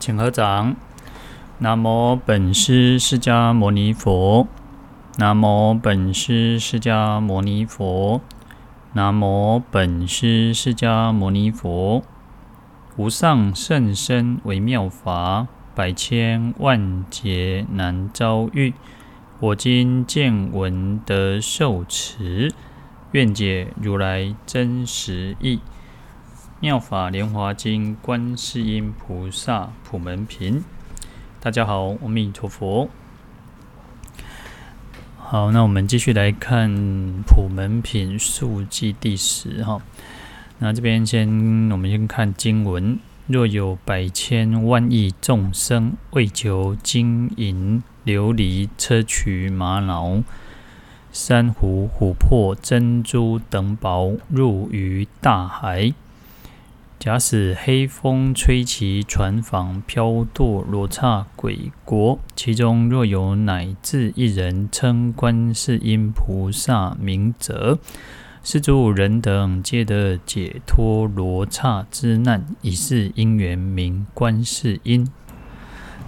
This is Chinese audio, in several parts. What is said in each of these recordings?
请合掌。南无本师释迦牟尼佛。南无本师释迦牟尼佛。南无本师释迦牟尼佛。无上甚深微妙法，百千万劫难遭遇。我今见闻得受持，愿解如来真实义。妙法莲华经观世音菩萨普门品。大家好，阿弥陀佛。好，那我们继续来看《普门品述记》第十哈。那这边先，我们先看经文：若有百千万亿众生为求金银琉璃砗磲玛瑙珊瑚琥珀珍珠等宝入于大海。假使黑风吹其船舫，飘堕罗刹鬼国，其中若有乃至一人称观世音菩萨名者，是诸人等皆得解脱罗刹之难，以是因缘名观世音。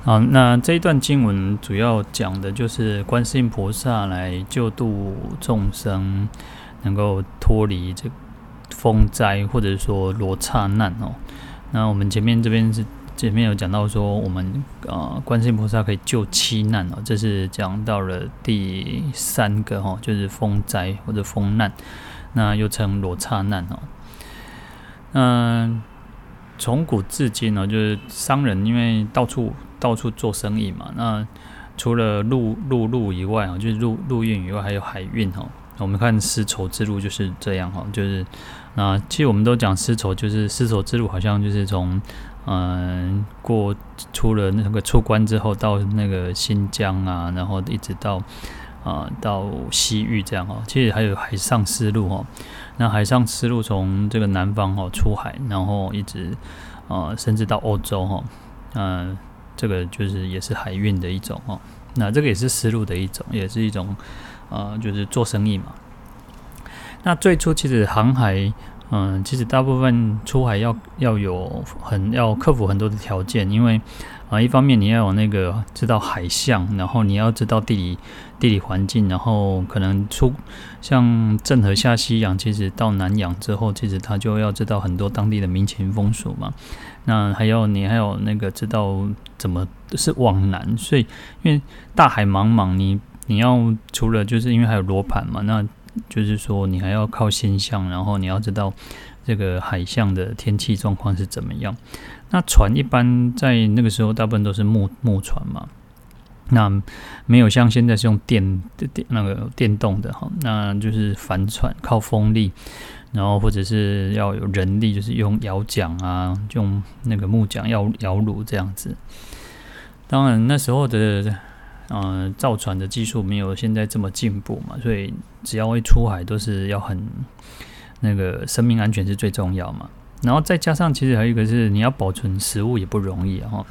好，那这一段经文主要讲的就是观世音菩萨来救度众生，能够脱离这。风灾或者说罗刹难哦，那我们前面这边是前面有讲到说，我们呃观世音菩萨可以救七难哦，这是讲到了第三个哈，就是风灾或者风难，那又称罗刹难哦。嗯，从古至今呢，就是商人因为到处到处做生意嘛，那除了陆陆路以外啊，就是陆陆运以外，还有海运哈。我们看丝绸之路就是这样哈，就是。那其实我们都讲丝绸，就是丝绸之路，好像就是从嗯过出了那个出关之后，到那个新疆啊，然后一直到啊、呃、到西域这样哦。其实还有海上丝路哦。那海上丝路从这个南方哦出海，然后一直啊、甚至到欧洲哈。嗯、呃，这个就是也是海运的一种哦。那这个也是丝路的一种，也是一种啊、呃，就是做生意嘛。那最初其实航海，嗯，其实大部分出海要要有很要克服很多的条件，因为啊，一方面你要有那个知道海象，然后你要知道地理地理环境，然后可能出像郑和下西洋，其实到南洋之后，其实他就要知道很多当地的民情风俗嘛。那还有你还有那个知道怎么是往南，所以因为大海茫茫，你你要除了就是因为还有罗盘嘛，那。就是说，你还要靠星象，然后你要知道这个海象的天气状况是怎么样。那船一般在那个时候大部分都是木木船嘛，那没有像现在是用电电那个电动的哈，那就是帆船靠风力，然后或者是要有人力，就是用摇桨啊，用那个木桨摇摇橹这样子。当然那时候的。嗯、造船的技术没有现在这么进步嘛，所以只要一出海都是要很那个生命安全是最重要嘛。然后再加上，其实还有一个是你要保存食物也不容易哈，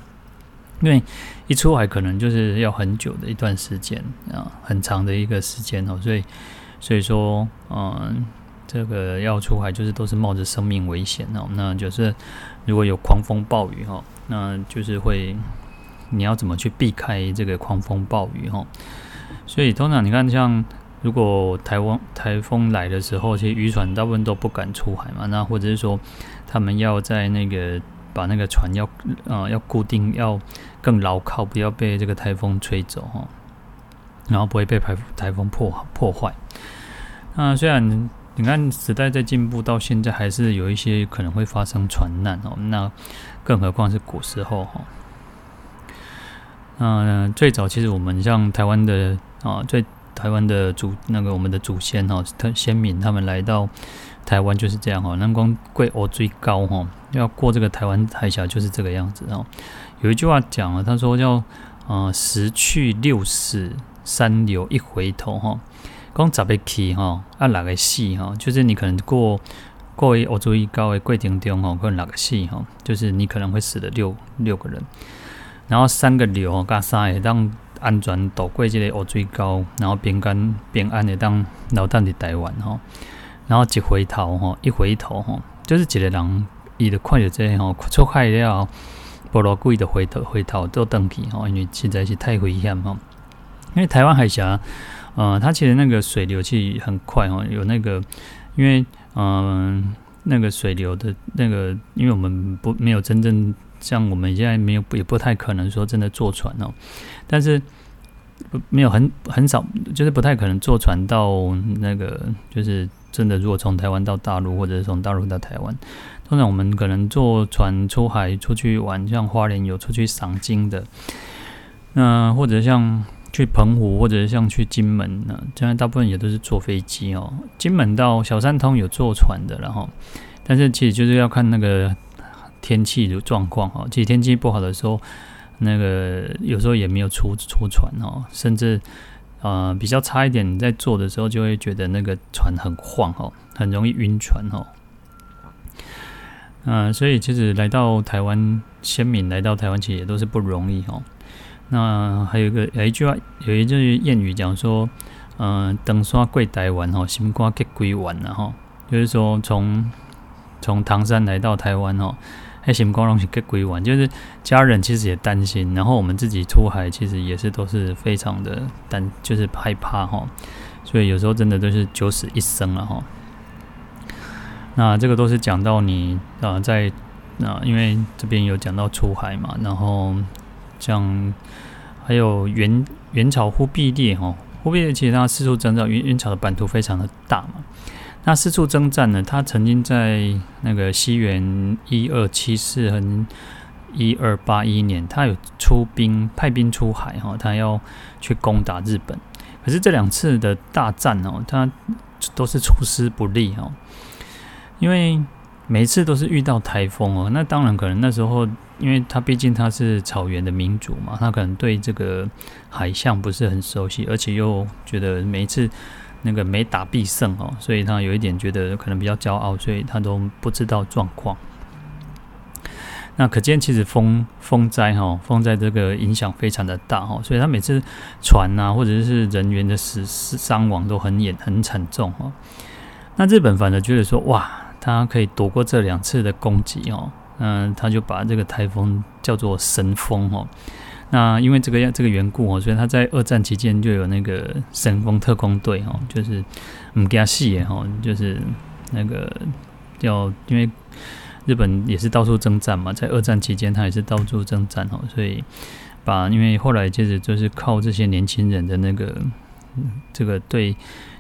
因为一出海可能就是要很久的一段时间啊，很长的一个时间哦，所以所以说，嗯，这个要出海就是都是冒着生命危险哦，那就是如果有狂风暴雨哈，那就是会。你要怎么去避开这个狂风暴雨哈？所以通常你看，像如果台湾台风来的时候，其实渔船大部分都不敢出海嘛。那或者是说，他们要在那个把那个船要呃要固定，要更牢靠，不要被这个台风吹走哈。然后不会被台台风破破坏。那虽然你看时代在进步，到现在还是有一些可能会发生船难哦。那更何况是古时候哈。嗯，最早其实我们像台湾的啊，最台湾的祖那个我们的祖先哈，他先民他们来到台湾就是这样哈，南光贵我最高哈，要过这个台湾海峡就是这个样子哦。有一句话讲了，他说叫啊、十去六死三留一回头哈，讲十个去哈，啊六个死哈，就是你可能过过一我注意高的过程中哈，可能六个死哈，就是你可能会死了六六个人。然后三个流，加三个当安全渡过这个乌水沟，然后平安平安的当留在台湾哈。然后一回头哈，一回头哈，就是一个人伊就看着这吼出海了，不落贵的回头回头都登记哈，因为实在是太危险哈。因为台湾海峡，呃，它其实那个水流其实很快哈，有那个，因为嗯、呃，那个水流的那个，因为我们不没有真正像我们现在没有也不太可能说真的坐船哦，但是没有很很少，就是不太可能坐船到那个，就是真的如果从台湾到大陆，或者是从大陆到台湾，通常我们可能坐船出海出去玩，像花莲有出去赏金的，那、或者像。去澎湖或者像去金门呢，现在大部分也都是坐飞机哦。金门到小三通有坐船的，然后，但是其实就是要看那个天气的状况哦。其实天气不好的时候，那个有时候也没有出出船哦，甚至呃比较差一点，你在坐的时候就会觉得那个船很晃哦，很容易晕船哦。嗯、所以其实来到台湾，先民来到台湾其实也都是不容易哦。那还有一个有一句话，有一句谚语讲说，嗯、呃，长山过台湾哦，心肝结归湾然后就是说从从唐山来到台湾哦，还心肝拢是结归湾，就是家人其实也担心，然后我们自己出海其实也是都是非常的担，就是害怕哈，所以有时候真的都是九死一生了哈。那这个都是讲到你啊、呃，在啊、呃，因为这边有讲到出海嘛，然后。像还有元元朝忽必烈哈，忽必烈其实他四处征战，元元朝的版图非常的大嘛。那四处征战呢，他曾经在那个西元一二七四和一二八一年，他有出兵派兵出海哈，他要去攻打日本。可是这两次的大战哦，他都是出师不利哦，因为每次都是遇到台风哦。那当然可能那时候。因为他毕竟他是草原的民族嘛，他可能对这个海象不是很熟悉，而且又觉得每一次那个每打必胜哦，所以他有一点觉得可能比较骄傲，所以他都不知道状况。那可见其实风风灾哈，风灾这个影响非常的大哈，所以他每次船呐或者是人员的死伤亡都很严很惨重哈。那日本反而觉得说哇，他可以躲过这两次的攻击哦。嗯，他就把这个台风叫做神风哦。那因为这个样这个缘故哦，所以他在二战期间就有那个神风特工队哦，就是唔加戏哦，就是那个叫因为日本也是到处征战嘛，在二战期间他也是到处征战哦，所以把因为后来接着就是靠这些年轻人的那个这个对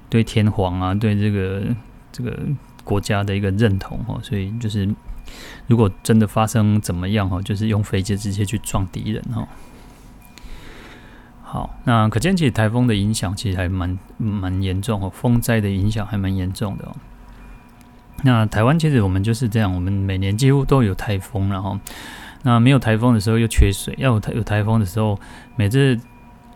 对天皇啊，对这个这个国家的一个认同哦，所以就是。如果真的发生怎么样哈，就是用飞机直接去撞敌人哈。好，那可见其实台风的影响其实还蛮蛮严重哦，风灾的影响还蛮严重的哦。那台湾其实我们就是这样，我们每年几乎都有台风，然后那没有台风的时候又缺水，要有台有台风的时候，每次。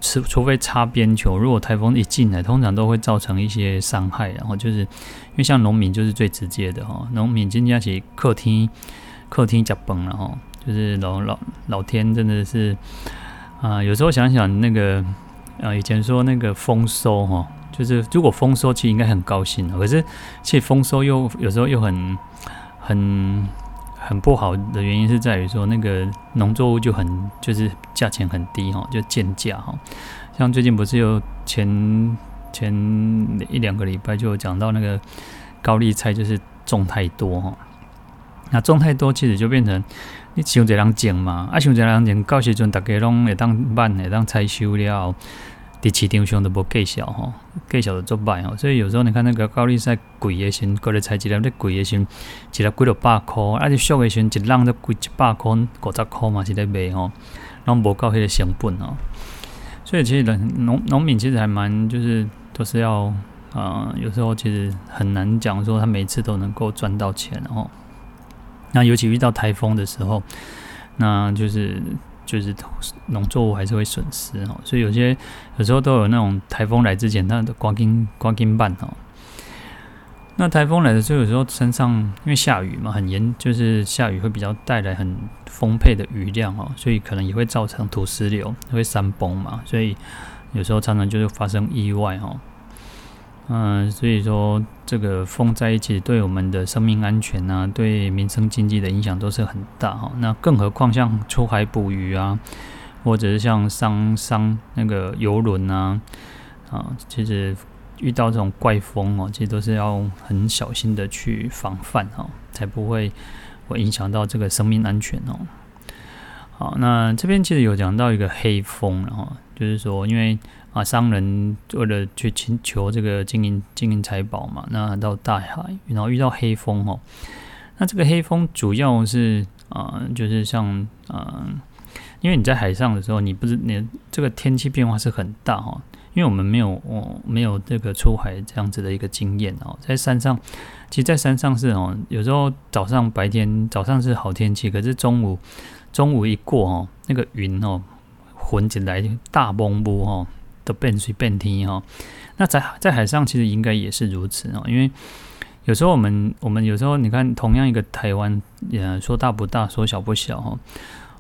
除除非擦边球，如果台风一进来，通常都会造成一些伤害。然后就是因为像农民就是最直接的哈，农民今天起客厅客厅脚崩了哈，就是老老老天真的是啊、有时候想想那个啊，以前说那个丰收哈，就是如果丰收其实应该很高兴，可是其实丰收又有时候又很很。很不好的原因是在于说，那个农作物就很就是价钱很低哈，就贱价哈。像最近不是有前前一两个礼拜就有讲到那个高丽菜就是种太多哈，那种太多其实就变成你想一个人种嘛，啊想一个人种，到时阵大家拢会当慢会当采收了。后，伫市场上都无计数吼，计数就做歹吼，所以有时候你看那个高丽菜贵的时候，高丽菜一粒咧贵的时候，一粒几落百块，啊，就俗的时候一篮都贵一百块、五十块嘛，是咧卖吼，拢无够迄个成本吼。所以其实人农农民其实还蛮就是都是要、呃，有时候其实很难讲说他每次都能够赚到钱吼。那尤其遇到台风的时候，那就是。就是农作物还是会损失哦，所以有些有时候都有那种台风来之前，它的刮金刮金半哦。那台风来的时候，有时候山上因为下雨嘛，很严，就是下雨会比较带来很丰沛的雨量哦，所以可能也会造成土石流，会山崩嘛，所以有时候常常就是发生意外哦。嗯，所以说这个风在一起，对我们的生命安全啊，对民生经济的影响都是很大哈。那更何况像出海捕鱼啊，或者是像商商那个游轮啊，啊，其实遇到这种怪风哦，其实都是要很小心的去防范哈，才不会会影响到这个生命安全哦。好，那这边其实有讲到一个黑风然后，就是说因为。啊，商人为了去寻求这个金银金银财宝嘛，那到大海，然后遇到黑风哦。那这个黑风主要是啊、就是像啊、因为你在海上的时候，你不是你这个天气变化是很大哈。因为我们没有哦，没有这个出海这样子的一个经验哦。在山上，其实，在山上是哦，有时候早上白天早上是好天气，可是中午中午一过哦，那个云哦混起来大蒙雾哦。都变水变天哈，那在在海上其实应该也是如此哦，因为有时候我们我们有时候你看，同样一个台湾，呃说大不大，说小不小哈，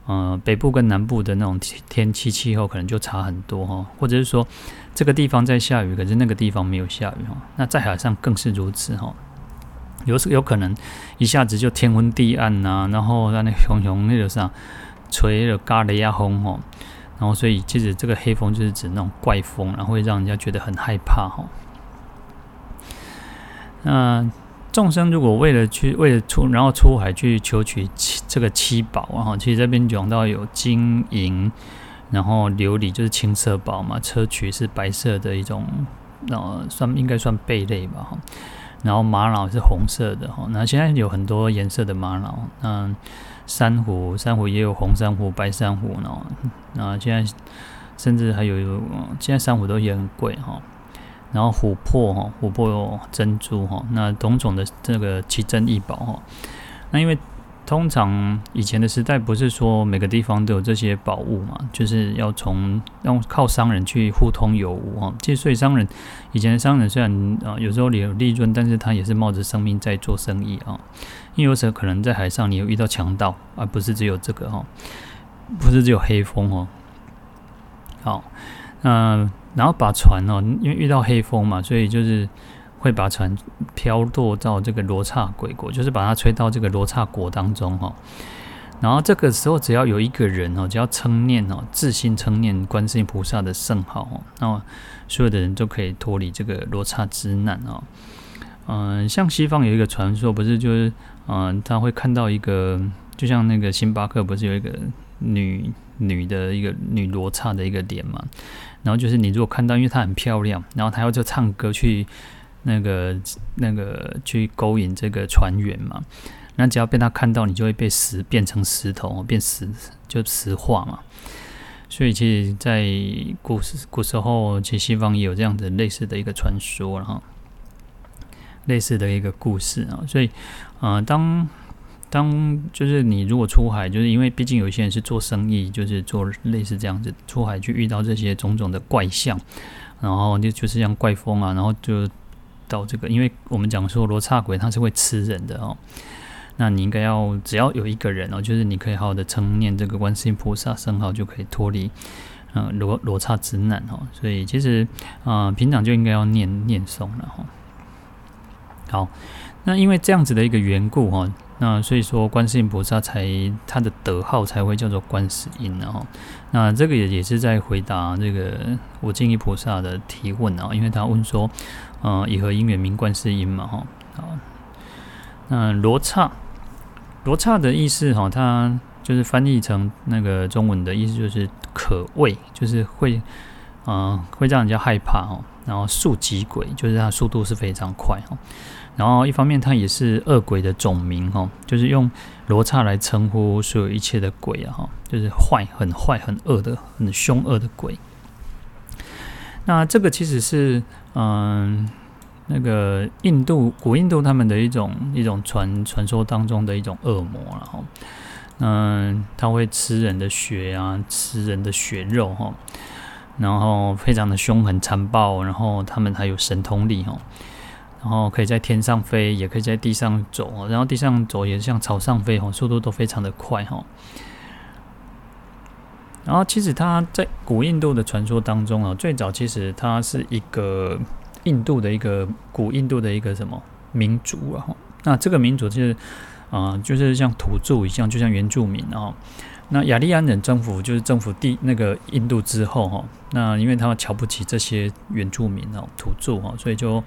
呃，北部跟南部的那种天气气候可能就差很多哈，或者是说这个地方在下雨，可是那个地方没有下雨哈，那在海上更是如此哈，有时有可能一下子就天昏地暗呐，然后在那 熊熊那个啥吹了咖喱呀风哦。然后，所以其实这个黑风就是指那种怪风，然后会让人家觉得很害怕哈。那众生如果为了去为了出，然后出海去求取七这个七宝啊，哈，其实这边讲到有金银，然后琉璃就是青色宝嘛，砗磲是白色的一种，呃，算应该算贝类吧哈。然后玛瑙是红色的哈，那现在有很多颜色的玛瑙，嗯。珊瑚，珊瑚也有红珊瑚、白珊瑚呢。那现在甚至还有，现在珊瑚都也很贵哈。然后琥珀哈，琥珀珍珠哈，那种种的这个奇珍异宝哈。那因为通常以前的时代不是说每个地方都有这些宝物嘛，就是要从要靠商人去互通有无哈。其实所以商人以前的商人虽然啊有时候也有利润，但是他也是冒着生命在做生意啊。因为有时候可能在海上你有遇到强盗，而不是只有这个哈，不是只有黑风哦。好，那然后把船哦，因为遇到黑风嘛，所以就是会把船飘落到这个罗刹鬼国，就是把它吹到这个罗刹国当中哈。然后这个时候只要有一个人哦，只要称念哦，自心称念观世音菩萨的圣号哦，那所有的人都可以脱离这个罗刹之难哦。嗯，像西方有一个传说，不是就是。嗯，他会看到一个，就像那个星巴克不是有一个女女的一个女罗刹的一个脸嘛？然后就是你如果看到，因为她很漂亮，然后她要就唱歌去那个那个去勾引这个船员嘛。那只要被他看到，你就会被石变成石头，变石就石化嘛。所以其实，在古时古时候，其实西方也有这样子类似的一个传说，然后类似的一个故事啊，所以。啊、呃，当当就是你如果出海，就是因为毕竟有些人是做生意，就是做类似这样子出海去遇到这些种种的怪象，然后就就是像怪风啊，然后就到这个，因为我们讲说罗刹鬼他是会吃人的哦，那你应该要只要有一个人哦，就是你可以好好的称念这个观世音菩萨圣号，就可以脱离嗯罗罗刹之难哦，所以其实啊、平常就应该要念念诵了哈，好。那因为这样子的一个缘故哈，那所以说观世音菩萨才他的德号才会叫做观世音然后，那这个也也是在回答这个我净意菩萨的提问啊，因为他问说，呃，以和因缘名观世音嘛哈，好，那罗刹，罗刹的意思哈，它就是翻译成那个中文的意思就是可畏，就是会，呃，会让人家害怕哈，然后速疾鬼，就是它速度是非常快哈。然后一方面，它也是恶鬼的总名哈，就是用罗刹来称呼所有一切的鬼啊哈，就是坏、很坏、很恶的、很凶恶的鬼。那这个其实是嗯，那个印度古印度他们的一种一种传传说当中的一种恶魔了哈。嗯，他会吃人的血啊，吃人的血肉哈，然后非常的凶狠残暴，然后他们还有神通力哈。然后可以在天上飞，也可以在地上走，然后地上走也像草上飞，速度都非常的快哈。然后其实它在古印度的传说当中啊，最早其实它是一个印度的一个古印度的一个什么民族啊？那这个民族就是啊、就是像土著一样，就像原住民啊。那雅利安人征服就是征服地那个印度之后哈，那因为他们瞧不起这些原住民哦，土著哈，所以就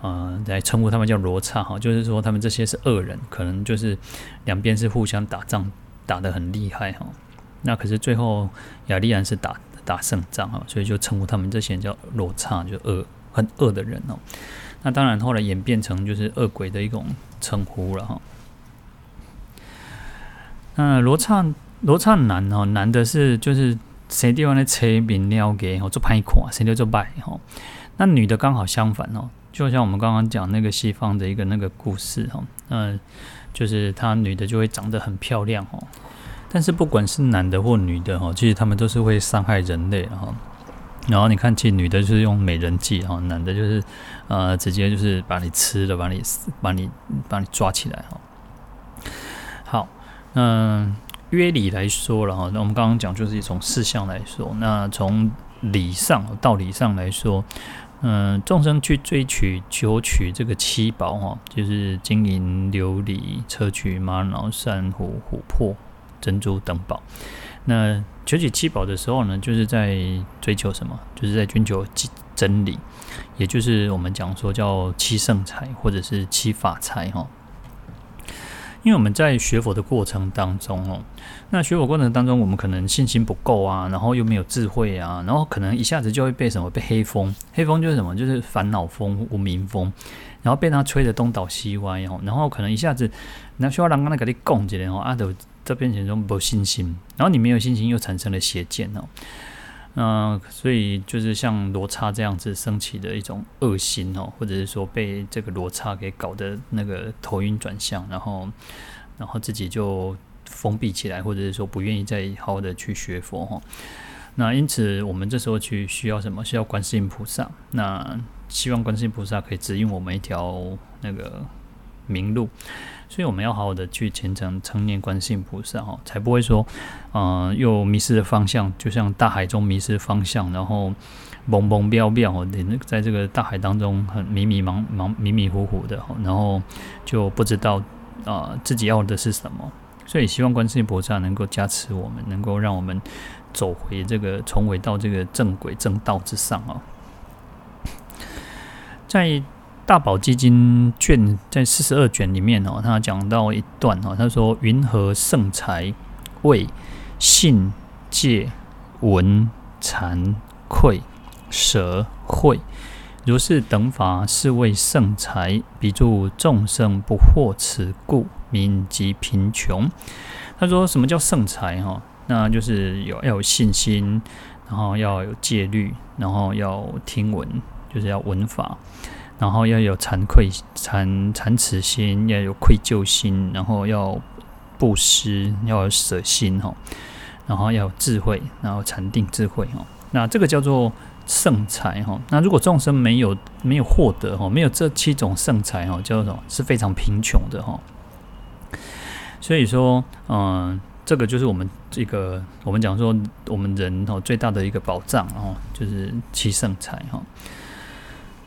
呃来称呼他们叫罗刹哈，就是说他们这些是恶人，可能就是两边是互相打仗打得很厉害哈。那可是最后雅利安是打打胜仗哈，所以就称呼他们这些人叫罗刹，就恶很恶的人哦。那当然后来演变成就是恶鬼的一种称呼了哈。那罗刹。罗刹男哦，男的是就是谁地方的车名了给哦做拍款，谁就做拜哈。那女的刚好相反哦，就像我们刚刚讲那个西方的一个那个故事哈，嗯，就是她女的就会长得很漂亮哦。但是不管是男的或女的哈，其实他们都是会伤害人类哈。然后你看，其实女的就是用美人计哈，男的就是呃直接就是把你吃了，把你把你把你抓起来哈。好，嗯。约理来说了哈，那我们刚刚讲就是从事项来说，那从理上道理上来说，嗯，众生去追取求取这个七宝哈，就是金银琉璃、砗磲玛瑙珊瑚、琥珀、珍珠等宝。那求取七宝的时候呢，就是在追求什么？就是在追求真理，也就是我们讲说叫七圣财或者是七法财哈。因为我们在学佛的过程当中哦，那学佛过程当中，我们可能信心不够啊，然后又没有智慧啊，然后可能一下子就会被什么被黑风，黑风就是什么，就是烦恼风、无明风，然后被他吹得东倒西歪哦，然后可能一下子，那需要人刚才给你供起来哦，阿斗这边显中没信心，然后你没有信心，又产生了邪见哦。嗯、所以就是像罗刹这样子升起的一种恶心哦，或者是说被这个罗刹给搞得那个头晕转向，然后然后自己就封闭起来，或者是说不愿意再好好的去学佛哈。那因此我们这时候去需要什么？需要观世音菩萨。那希望观世音菩萨可以指引我们一条那个明路。所以我们要好好的去虔诚称念观世音菩萨哈，才不会说，嗯、呃，又迷失了方向，就像大海中迷失方向，然后懵懵飙飙，在这个大海当中很迷迷茫茫、迷迷糊糊的，然后就不知道啊、呃、自己要的是什么。所以希望观世音菩萨能够加持我们，能够让我们走回这个重回到这个正轨正道之上啊，在。大宝基金卷在四十二卷里面哦，他讲到一段哦，他说：“云何圣财谓信戒闻惭愧舍慧，如是等法，是谓圣财。彼诸众生不获此故，名即贫穷。”他说：“什么叫圣财？哈，那就是有要有信心，然后要有戒律，然后要听闻，就是要闻法。”然后要有惭愧、惭惭耻心，要有愧疚心，然后要布施，要有舍心哈，然后要有智慧，然后禅定智慧哈。那这个叫做圣财哈。那如果众生没有没有获得哈，没有这七种圣财哈，叫做是非常贫穷的哈。所以说，嗯，这个就是我们这个我们讲说我们人哈最大的一个保障哦，就是七圣财哈。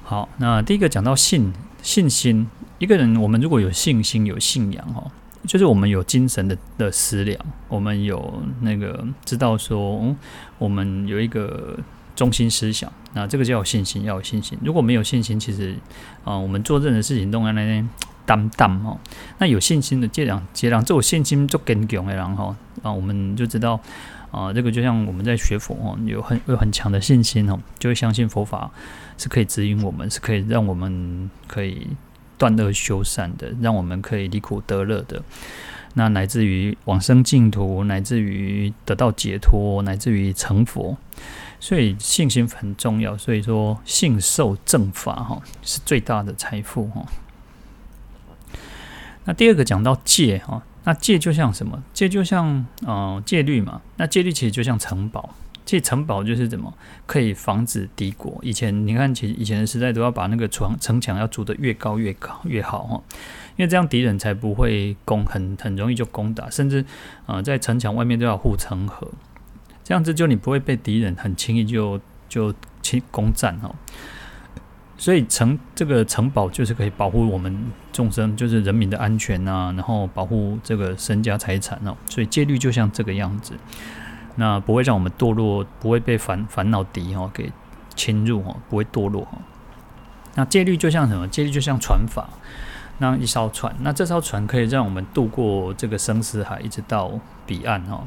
好，那第一个讲到信信心，一个人我们如果有信心、有信仰哈，就是我们有精神的的思量，我们有那个知道说，我们有一个中心思想，那这个叫有信心，要有信心。如果没有信心，其实啊，我们做任何事情都在那担担哈。那有信心的这样这样，这有信心做更强的人哈啊，我们就知道。啊，这个就像我们在学佛哦，有很有很强的信心哦，就会相信佛法是可以指引我们，是可以让我们可以断恶修善的，让我们可以离苦得乐的。那乃至于往生净土，乃至于得到解脱，乃至于成佛，所以信心很重要。所以说，信受正法哈是最大的财富哈。那第二个讲到戒哈。那戒就像什么？戒就像嗯、戒律嘛。那戒律其实就像城堡，这城堡就是怎么可以防止敌国。以前你看，其实以前的时代都要把那个城城墙要筑得越高越高越好哈，因为这样敌人才不会攻，很很容易就攻打，甚至啊、在城墙外面都要护城河，这样子就你不会被敌人很轻易就就侵攻占哈。所以城这个城堡就是可以保护我们众生，就是人民的安全啊，然后保护这个身家财产哦。所以戒律就像这个样子，那不会让我们堕落，不会被烦烦恼敌哈给侵入哈，不会堕落哈。那戒律就像什么？戒律就像船法，那一艘船，那这艘船可以让我们渡过这个生死海，一直到彼岸哈。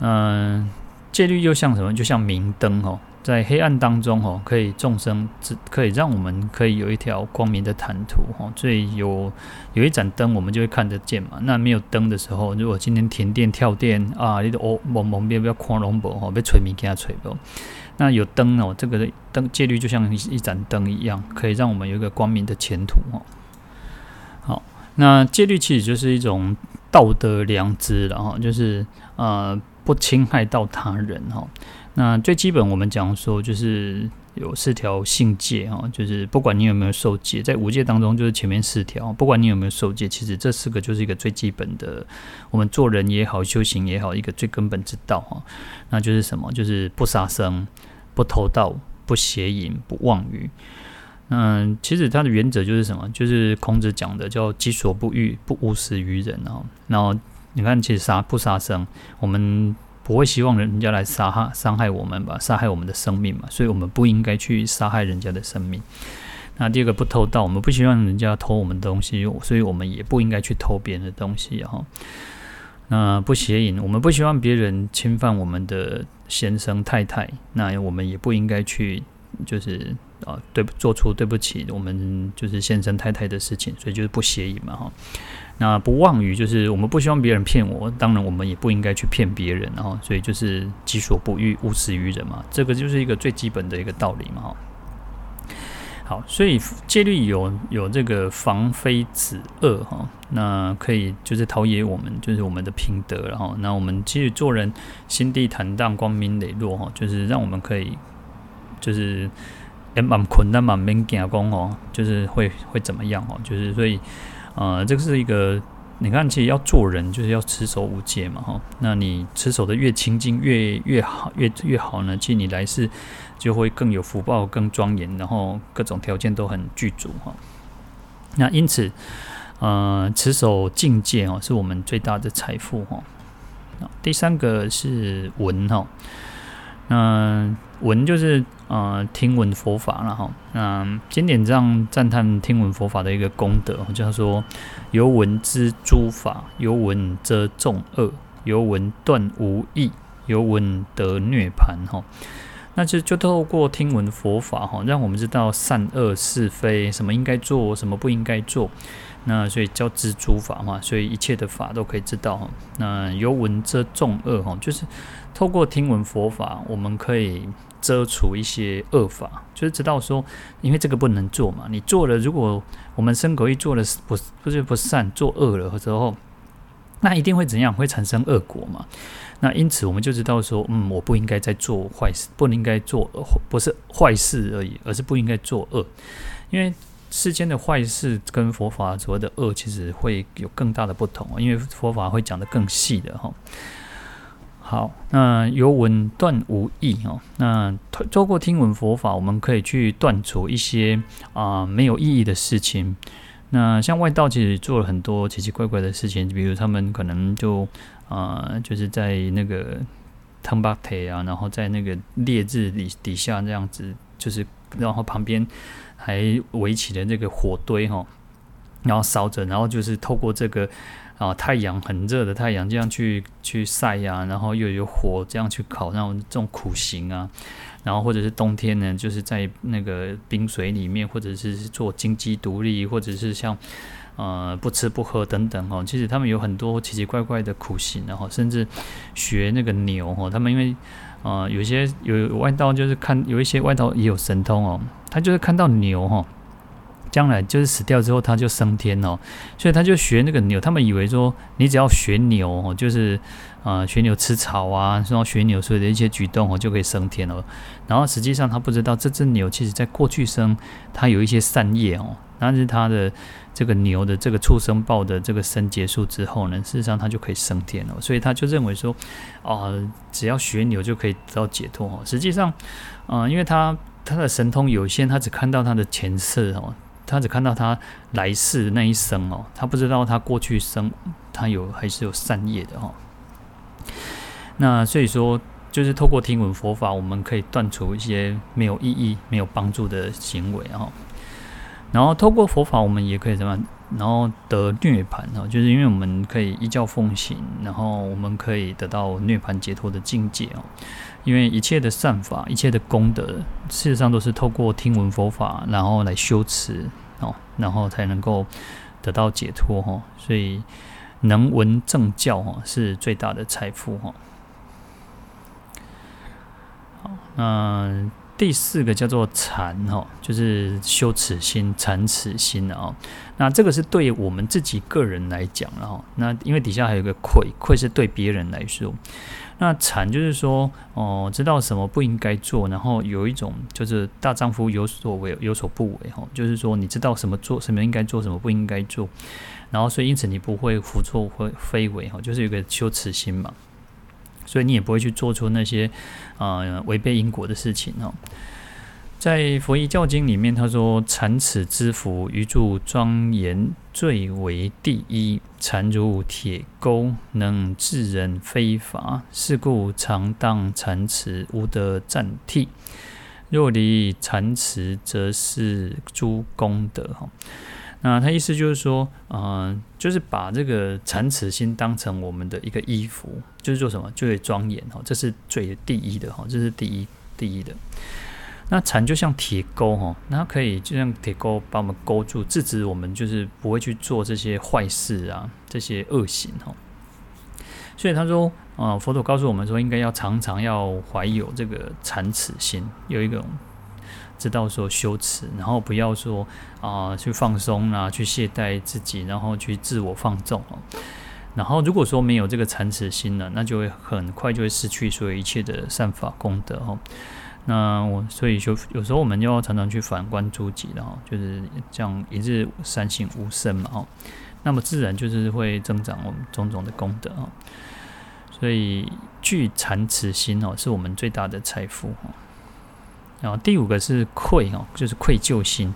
嗯，戒律又像什么？就像明灯哦。在黑暗当中，吼，可以众生只可以让我们可以有一条光明的坦途，吼，所以有有一盏灯，我们就会看得见嘛。那没有灯的时候，如果今天停电跳电啊，你都哦蒙蒙边不要狂龙宝，吼，被吹灭给他吹不。那有灯哦，这个灯戒律就像一一盏灯一样，可以让我们有一个光明的前途，吼。好，那戒律其实就是一种道德良知，了，哈就是呃不侵害到他人，哈。那最基本，我们讲说就是有四条性戒哈，就是不管你有没有受戒，在五戒当中就是前面四条，不管你有没有受戒，其实这四个就是一个最基本的，我们做人也好，修行也好，一个最根本之道哈。那就是什么？就是不杀生、不偷盗、不邪淫、不妄语。嗯，其实它的原则就是什么？就是孔子讲的叫“己所不欲，不勿施于人”哦。然后你看，其实杀不杀生，我们。不会希望人家来杀害伤害我们吧，杀害我们的生命嘛，所以我们不应该去杀害人家的生命。那第二个不偷盗，我们不希望人家偷我们东西，所以我们也不应该去偷别人的东西哈。那不邪淫，我们不希望别人侵犯我们的先生太太，那我们也不应该去就是啊对做出对不起我们就是先生太太的事情，所以就是不邪淫嘛哈。那不妄语，就是我们不希望别人骗我，当然我们也不应该去骗别人，然后所以就是己所不欲，勿施于人嘛，这个就是一个最基本的一个道理嘛，哈。好，所以戒律有有这个防非止恶哈，那可以就是陶冶我们，就是我们的品德，然后那我们其实做人心地坦荡，光明磊落哈，就是让我们可以就是也蛮困难蛮免惊讲哦，就是会会怎么样哦，就是所以。呃，这个是一个，你看，其实要做人就是要持守五戒嘛，哈。那你持守的越清净，越越好，越越好呢，其实你来世就会更有福报，更庄严，然后各种条件都很具足，哈。那因此，呃，持守境界哦，是我们最大的财富，哈。第三个是文，哈。嗯，闻就是。呃，听闻佛法了哈。嗯，经典这样赞叹听闻佛法的一个功德，叫做由闻知诸法，由闻遮众恶，由闻断无义，由闻得涅槃哈。那就就透过听闻佛法哈，让我们知道善恶是非，什么应该做，什么不应该做。那所以叫知诸法嘛，所以一切的法都可以知道哈。那由闻遮众恶哈，就是透过听闻佛法，我们可以。遮除一些恶法，就是知道说，因为这个不能做嘛。你做了，如果我们身口意做了不不是不善，做恶了之后，那一定会怎样？会产生恶果嘛。那因此我们就知道说，嗯，我不应该再做坏事，不应该做不是坏事而已，而是不应该做恶。因为世间的坏事跟佛法所谓的恶，其实会有更大的不同，因为佛法会讲得更细的哈。好，那有闻断无义哦。那透过听闻佛法，我们可以去断除一些啊、没有意义的事情。那像外道其实做了很多奇奇怪怪的事情，比如他们可能就啊、就是在那个汤巴铁啊，然后在那个烈日底底下这样子，就是然后旁边还围起了那个火堆哈，然后烧着，然后就是透过这个。啊，太阳很热的太阳，这样去去晒呀、然后又有火这样去烤，然后这种苦行啊，然后或者是冬天呢，就是在那个冰水里面，或者是做金鸡独立，或者是像呃不吃不喝等等哦。其实他们有很多奇奇怪怪的苦行，然后甚至学那个牛哦，他们因为呃有些有外道就是看有一些外道也有神通哦，他就是看到牛哈。将来就是死掉之后，他就升天哦，所以他就学那个牛。他们以为说，你只要学牛哦，就是啊、呃，学牛吃草啊，然后学牛所有的一些举动哦，就可以升天了。然后实际上他不知道，这只牛其实在过去生，它有一些善业哦。但是它的这个牛的这个畜生报的这个生结束之后呢，事实上它就可以升天了。所以他就认为说，啊、只要学牛就可以得到解脱哦。实际上，啊、因为他。他的神通有限，他只看到他的前世哦，他只看到他来世那一生哦，他不知道他过去生他有还是有善业的哦。那所以说，就是透过听闻佛法，我们可以断除一些没有意义、没有帮助的行为哈。然后透过佛法，我们也可以怎么样？然后得涅槃哈，就是因为我们可以依教奉行，然后我们可以得到涅槃解脱的境界哦。因为一切的善法、一切的功德，事实上都是透过听闻佛法，然后来修持哦，然后才能够得到解脱哈。所以能闻正教哈，是最大的财富哈。好，那第四个叫做禅哈，就是修持心、禅持心的啊。那这个是对我们自己个人来讲了哈。那因为底下还有个愧，愧是对别人来说。那禅就是说，哦，知道什么不应该做，然后有一种就是大丈夫有所为，有所不为哈。就是说，你知道什么做，什么应该做，什么不应该做，然后所以因此你不会胡作非非为哈。就是有个羞耻心嘛。所以你也不会去做出那些呃违背因果的事情哦。在佛遗教经里面，他说：“禅此之福，于诸庄严最为第一。禅如铁钩，能制人非法。是故常当禅持，无得暂替。若离禅持，则是诸功德。”哈。那他意思就是说，嗯、呃，就是把这个禅持心当成我们的一个衣服，就是做什么最为庄严哈，这是最第一的哈，这是第一第一的。那禅就像铁钩哈，那它可以就像铁钩把我们勾住，制止我们就是不会去做这些坏事啊，这些恶行哈。所以他说，呃，佛陀告诉我们说，应该要常常要怀有这个禅持心，有一个。知道说修持，然后不要说啊、去放松啊，去懈怠自己，然后去自我放纵哦。然后如果说没有这个禅持心呢，那就会很快就会失去所有一切的善法功德哦。那我所以就有时候我们要常常去反观诸己的哈，就是这样一日三省吾身嘛哈。那么自然就是会增长我们种种的功德啊。所以具禅持心哦，是我们最大的财富哈。然后第五个是愧哦，就是愧疚心。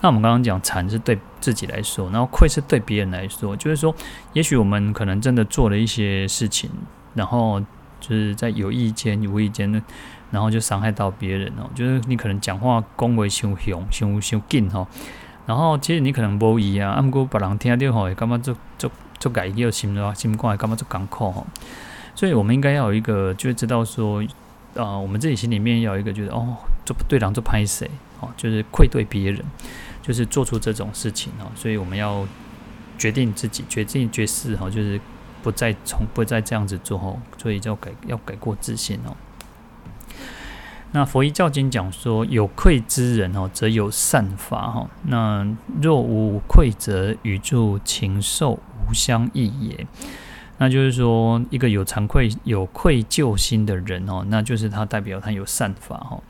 那我们刚刚讲禅是对自己来说，然后愧是对别人来说，就是说，也许我们可能真的做了一些事情，然后就是在有意间、无意间的，然后就伤害到别人哦。就是你可能讲话恭维伤凶、伤伤紧吼，然后其实你可能无意啊，啊不过别人听到吼，干嘛就就就改一个心的心肝，干嘛就艰苦哈。所以我们应该要有一个，就是知道说。啊、呃，我们自己心里面要有一个就是哦，做不对，然后做拍谁哦，就是愧对别人，就是做出这种事情哦，所以我们要决定自己决定决誓哈，就是不再从不再这样子做哦，所以就要改要改过自新哦。那佛一教经讲说，有愧之人哦，则有善法哈；那若无愧，则与诸禽兽无相异也。那就是说，一个有惭愧、有愧疚心的人哦，那就是他代表他有善法哈。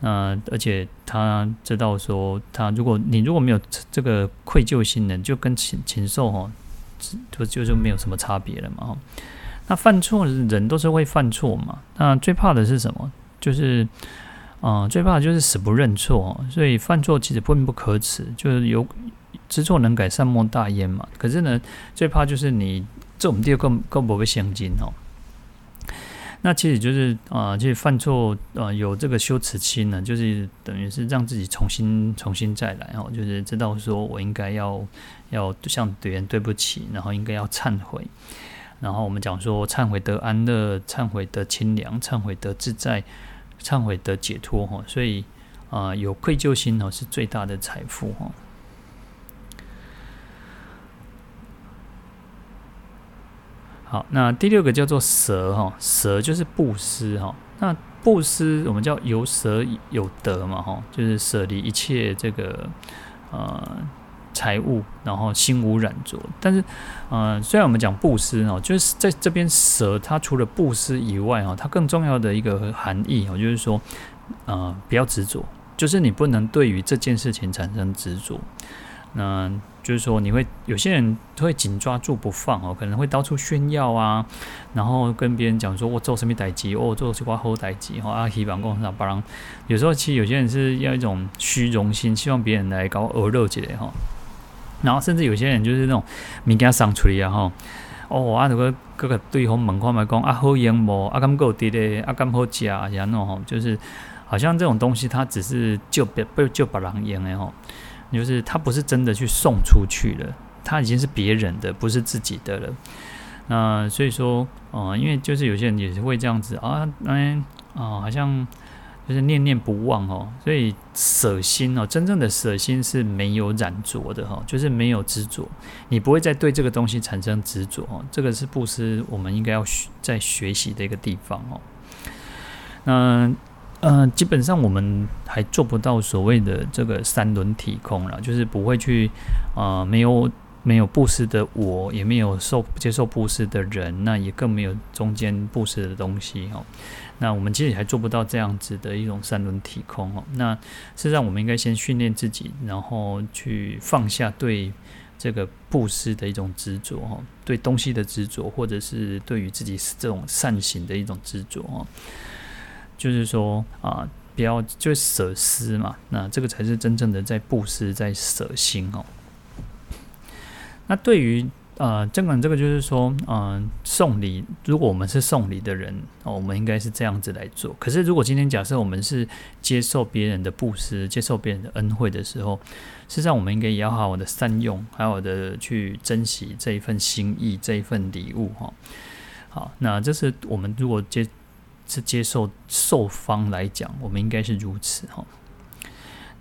那而且他知道说，他如果你如果没有这个愧疚心呢，就跟禽禽兽哈，就就就没有什么差别了嘛哈。那犯错人都是会犯错嘛。那最怕的是什么？就是啊、呃，最怕就是死不认错。所以犯错其实并不可耻，就是有知错能改，善莫大焉嘛。可是呢，最怕就是你。这我们第二个更不会相近哦。那其实就是啊、呃，就是犯错啊、有这个羞耻心呢，就是等于是让自己重新重新再来哦，就是知道说我应该要要向别人对不起，然后应该要忏悔。然后我们讲说，忏悔得安乐，忏悔得清凉，忏悔得自在，忏悔得解脱哈。所以啊、有愧疚心哦，是最大的财富哈。好，那第六个叫做舍哈，舍就是布施哈。那布施我们叫有舍有得嘛哈，就是舍离一切这个呃财物，然后心无染着。但是呃，虽然我们讲布施哦，就是在这边舍，它除了布施以外哈，它更重要的一个含义哦，就是说呃不要执着，就是你不能对于这件事情产生执着。那就是说，你会有些人会紧抓住不放哦，可能会到处炫耀啊，然后跟别人讲说我做什么代志，我做什么好代志哈啊，希望讲啥别人。有时候其实有些人是要一种虚荣心，希望别人来搞恶肉之类哈。然后甚至有些人就是那种物件送出来啊哈，哦啊，如果各个对方门框来讲啊好用无啊敢够滴咧啊敢好食啊然后吼，就是好像这种东西它只是就别不就别人用的吼。就是他不是真的去送出去了，他已经是别人的，不是自己的了。那所以说，呃，因为就是有些人也是会这样子啊，嗯，啊，好像就是念念不忘哦。所以舍心哦，真正的舍心是没有染着的哈，就是没有执着，你不会再对这个东西产生执着哦。这个是布施我们应该要学在学习的一个地方哦。那。嗯、基本上我们还做不到所谓的这个三轮体空了，就是不会去啊、呃，没有没有布施的我，也没有受接受布施的人，那也更没有中间布施的东西哦。那我们其实还做不到这样子的一种三轮体空哦。那事实上，我们应该先训练自己，然后去放下对这个布施的一种执着哦，对东西的执着，或者是对于自己这种善行的一种执着哦。就是说啊，不要就舍施嘛，那这个才是真正的在布施，在舍心哦。那对于呃，这个这个就是说，嗯、送礼，如果我们是送礼的人哦，我们应该是这样子来做。可是如果今天假设我们是接受别人的布施，接受别人的恩惠的时候，事实上我们应该也要好好的善用，好好的去珍惜这一份心意，这一份礼物哈。好，那这是我们如果接。是接受受方来讲，我们应该是如此哈。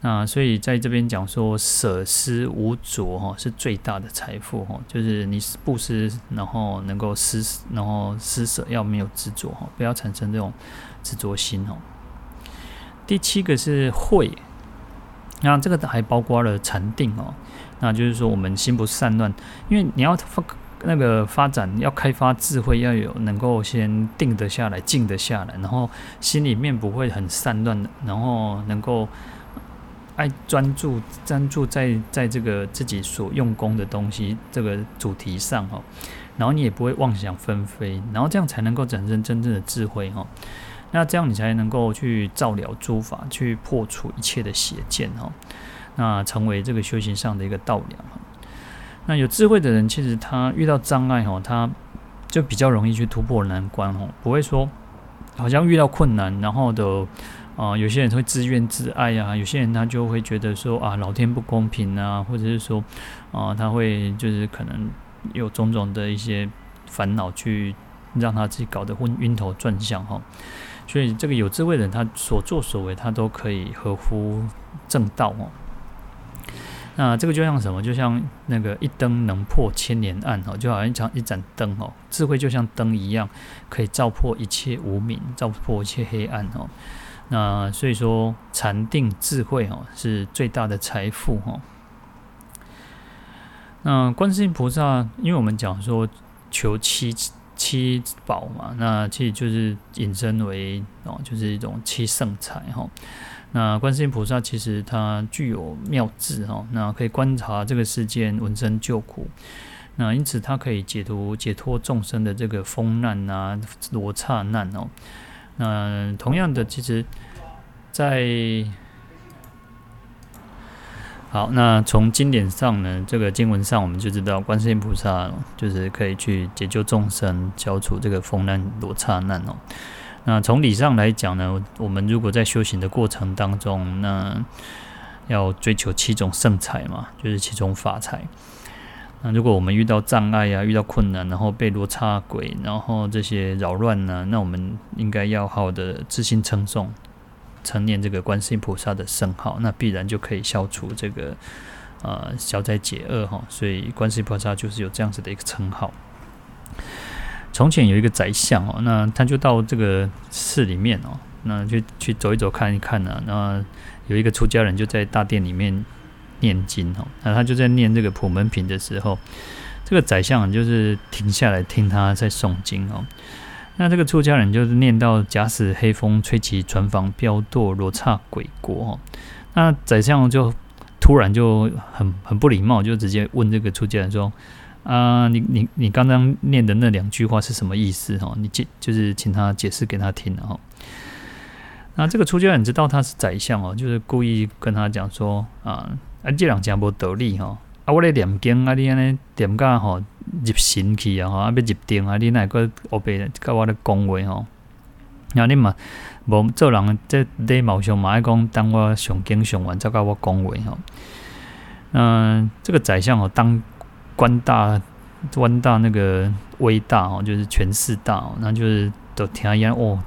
那所以在这边讲说舍施无着哈，是最大的财富哈，就是你布施，然后能够施，然后施舍要没有执着哈，不要产生这种执着心哈。第七个是慧，那这个还包括了禅定哦，那就是说我们心不散乱，因为你要发。那个发展要开发智慧，要有能够先定得下来、静得下来，然后心里面不会很散乱的，然后能够爱专注、专注在在这个自己所用功的东西这个主题上哈，然后你也不会妄想纷飞，然后这样才能够产生真正的智慧哈。那这样你才能够去照料诸法，去破除一切的邪见哈，那成为这个修行上的一个道粮。那有智慧的人，其实他遇到障碍哈，他就比较容易去突破难关哦，不会说好像遇到困难，然后的啊、有些人会自怨自艾啊，有些人他就会觉得说啊，老天不公平啊，或者是说啊，他会就是可能有种种的一些烦恼，去让他自己搞得昏晕头转向哈。所以这个有智慧的人，他所作所为，他都可以合乎正道哦。那这个就像什么？就像那个一灯能破千年暗哦，就好像一盏一盏灯哦。智慧就像灯一样，可以照破一切无明，照破一切黑暗哦。那所以说，禅定智慧哦，是最大的财富哦。那观世音菩萨，因为我们讲说求七七宝嘛，那其实就是引申为哦，就是一种七圣财哈。那观世音菩萨其实他具有妙智哈，那可以观察这个世间闻声救苦，那因此他可以解脱解脱众生的这个风难啊、罗刹难哦。那同样的，其实，在好，那从经典上呢，这个经文上我们就知道，观世音菩萨就是可以去解救众生，消除这个风难、罗刹难哦。那从理上来讲呢，我们如果在修行的过程当中，那要追求七种圣财嘛，就是七种法财。那如果我们遇到障碍啊，遇到困难，然后被罗刹鬼，然后这些扰乱呢，那我们应该要好的自心称颂、称念这个观世音菩萨的圣号，那必然就可以消除这个呃消灾解厄哈。所以观世音菩萨就是有这样子的一个称号。从前有一个宰相哦，那他就到这个寺里面哦，那就去走一走看一看呢。那有一个出家人就在大殿里面念经哦，那他就在念这个普门品的时候，这个宰相就是停下来听他在诵经哦。那这个出家人就是念到假使黑风吹起，船房飘堕罗刹鬼国哦。那宰相就突然就很很不礼貌，就直接问这个出家人说：“啊，你你你刚刚念的那两句话是什么意思？哈，你解就是请他解释给他听哦。”那这个出家人知道他是宰相哦，就是故意跟他讲说：“啊，啊这两家无道理吼，啊我咧念经啊，你安尼点噶吼入神去啊，吼啊要入定啊，你哪个我被跟我咧讲话吼？那你嘛？”无做人，这礼貌上嘛爱讲，等我上经上完再甲我讲话吼。嗯，这个宰相哦，当官大官大那个威大哦，就是权势大哦，那就是都听伊哦，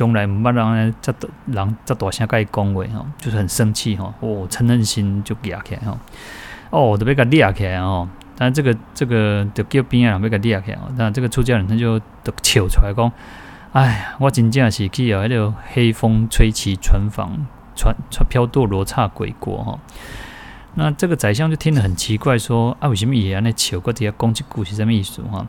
从来毋捌人咧，遮大人遮大声甲伊讲话吼，就是很生气吼，哦，嗔恨心就起来吼，哦，都要甲掠起来吼。但这个这个就叫边啊人要甲掠起来哦，那这个出家人他就都笑出来讲。哎，我真正是去哦，迄个黑风吹起船舫，船船飘堕罗刹鬼国哈。那这个宰相就听得很奇怪，说啊，为什么也安尼笑？个底下讲这故事什么意思哈？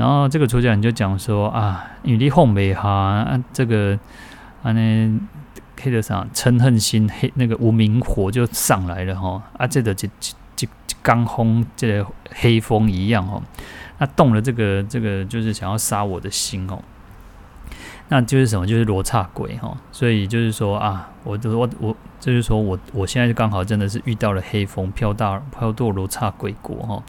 然后这个主讲人就讲说啊，因为你哄未下啊，这个安尼黑的啥嗔恨心黑那个无名火就上来了哈。啊，这个就就就刚轰这个黑风一样哈，那动了这个这个就是想要杀我的心哦。那就是什么？就是罗刹鬼哈，所以就是说啊，我我我，就是说我我现在就刚好真的是遇到了黑风飘大飘堕罗刹鬼国哈。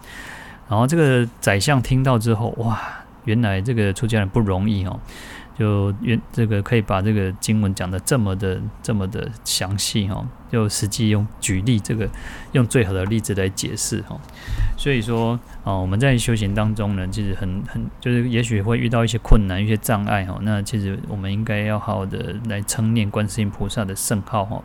然后这个宰相听到之后，哇，原来这个出家人不容易哦，就原这个可以把这个经文讲得这么的这么的详细哈，就实际用举例这个用最好的例子来解释哈。所以说啊，我们在修行当中呢，其实很很就是，也许会遇到一些困难、一些障碍哈。那其实我们应该要好好的来称念观世音菩萨的圣号哈。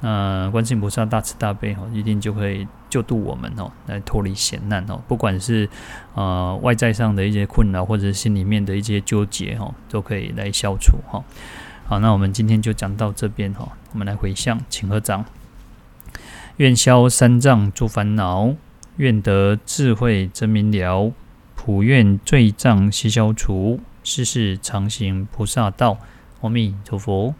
那观世音菩萨大慈大悲哦，一定就会救度我们哦，来脱离险难哦。不管是呃外在上的一些困扰，或者心里面的一些纠结哈，都可以来消除哈。好，那我们今天就讲到这边哈。我们来回向，请合掌，愿消三障诸烦恼。愿得智慧真明了，普愿罪障悉消除，世世常行菩萨道。阿弥陀佛。